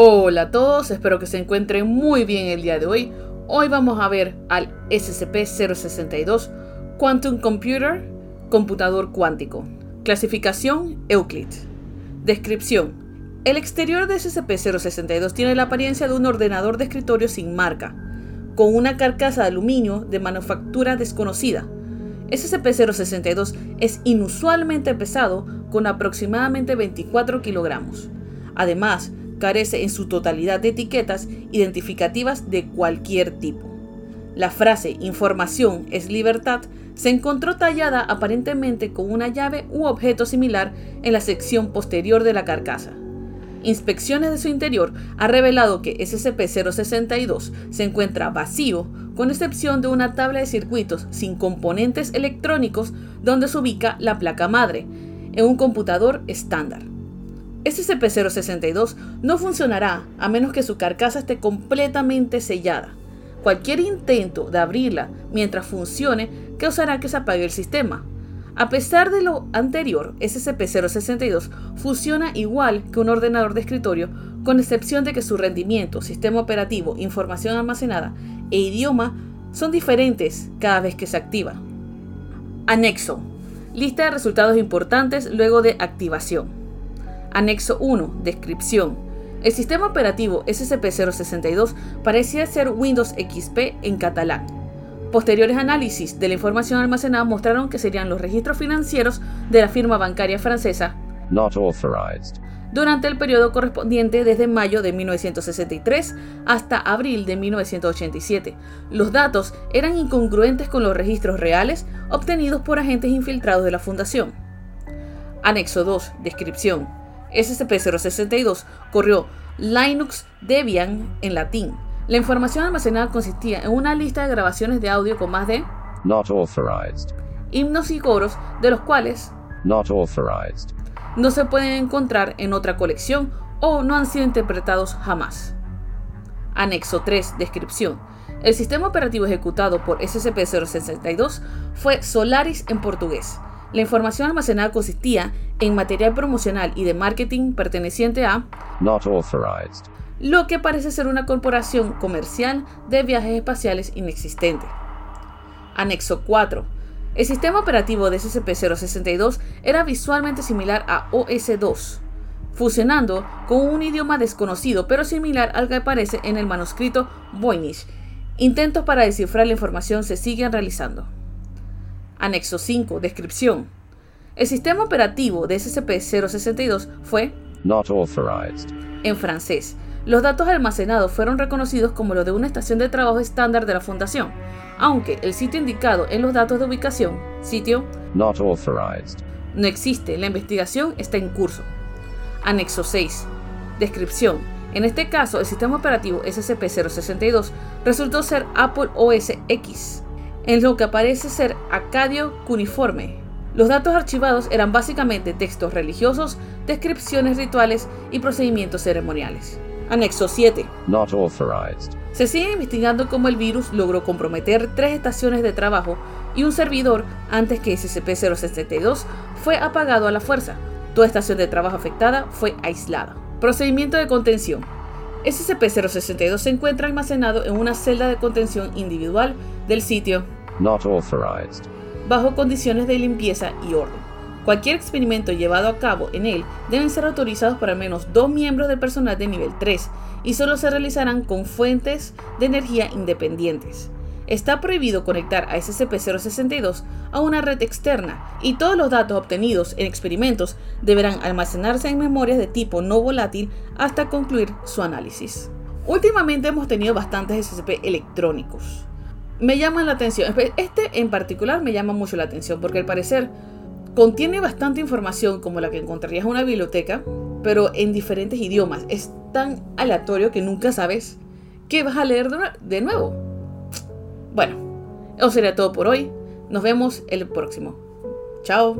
Hola a todos, espero que se encuentren muy bien el día de hoy. Hoy vamos a ver al SCP-062 Quantum Computer, computador cuántico. Clasificación Euclid. Descripción. El exterior de SCP-062 tiene la apariencia de un ordenador de escritorio sin marca, con una carcasa de aluminio de manufactura desconocida. SCP-062 es inusualmente pesado con aproximadamente 24 kilogramos. Además, carece en su totalidad de etiquetas identificativas de cualquier tipo. La frase información es libertad se encontró tallada aparentemente con una llave u objeto similar en la sección posterior de la carcasa. Inspecciones de su interior ha revelado que SCP-062 se encuentra vacío, con excepción de una tabla de circuitos sin componentes electrónicos donde se ubica la placa madre, en un computador estándar. SCP-062 no funcionará a menos que su carcasa esté completamente sellada. Cualquier intento de abrirla mientras funcione causará que se apague el sistema. A pesar de lo anterior, SCP-062 funciona igual que un ordenador de escritorio, con excepción de que su rendimiento, sistema operativo, información almacenada e idioma son diferentes cada vez que se activa. Anexo. Lista de resultados importantes luego de activación. Anexo 1. Descripción. El sistema operativo SCP-062 parecía ser Windows XP en catalán. Posteriores análisis de la información almacenada mostraron que serían los registros financieros de la firma bancaria francesa Not authorized. durante el periodo correspondiente desde mayo de 1963 hasta abril de 1987. Los datos eran incongruentes con los registros reales obtenidos por agentes infiltrados de la Fundación. Anexo 2. Descripción. SCP-062 corrió Linux Debian en latín. La información almacenada consistía en una lista de grabaciones de audio con más de Not authorized. himnos y coros, de los cuales Not authorized. no se pueden encontrar en otra colección o no han sido interpretados jamás. Anexo 3. Descripción. El sistema operativo ejecutado por SCP-062 fue Solaris en portugués. La información almacenada consistía en material promocional y de marketing perteneciente a Not authorized. lo que parece ser una corporación comercial de viajes espaciales inexistente. Anexo 4. El sistema operativo de SCP-062 era visualmente similar a OS-2, fusionando con un idioma desconocido pero similar al que aparece en el manuscrito Voynich. Intentos para descifrar la información se siguen realizando. Anexo 5. Descripción. El sistema operativo de SCP-062 fue Not authorized. en francés. Los datos almacenados fueron reconocidos como los de una estación de trabajo estándar de la Fundación, aunque el sitio indicado en los datos de ubicación, sitio, Not authorized. no existe. La investigación está en curso. Anexo 6. Descripción. En este caso, el sistema operativo SCP-062 resultó ser Apple OS X, en lo que parece ser Acadio Cuneiforme. Los datos archivados eran básicamente textos religiosos, descripciones rituales y procedimientos ceremoniales. Anexo 7. Not authorized. Se sigue investigando cómo el virus logró comprometer tres estaciones de trabajo y un servidor antes que SCP-062 fue apagado a la fuerza. Toda estación de trabajo afectada fue aislada. Procedimiento de contención. SCP-062 se encuentra almacenado en una celda de contención individual del sitio Not authorized. bajo condiciones de limpieza y orden. Cualquier experimento llevado a cabo en él deben ser autorizados por al menos dos miembros del personal de nivel 3 y solo se realizarán con fuentes de energía independientes. Está prohibido conectar a SCP-062 a una red externa y todos los datos obtenidos en experimentos deberán almacenarse en memorias de tipo no volátil hasta concluir su análisis. Últimamente hemos tenido bastantes SCP electrónicos me llaman la atención. Este en particular me llama mucho la atención porque al parecer contiene bastante información como la que encontrarías en una biblioteca, pero en diferentes idiomas. Es tan aleatorio que nunca sabes qué vas a leer de nuevo. Bueno, eso sería todo por hoy. Nos vemos el próximo. Chao.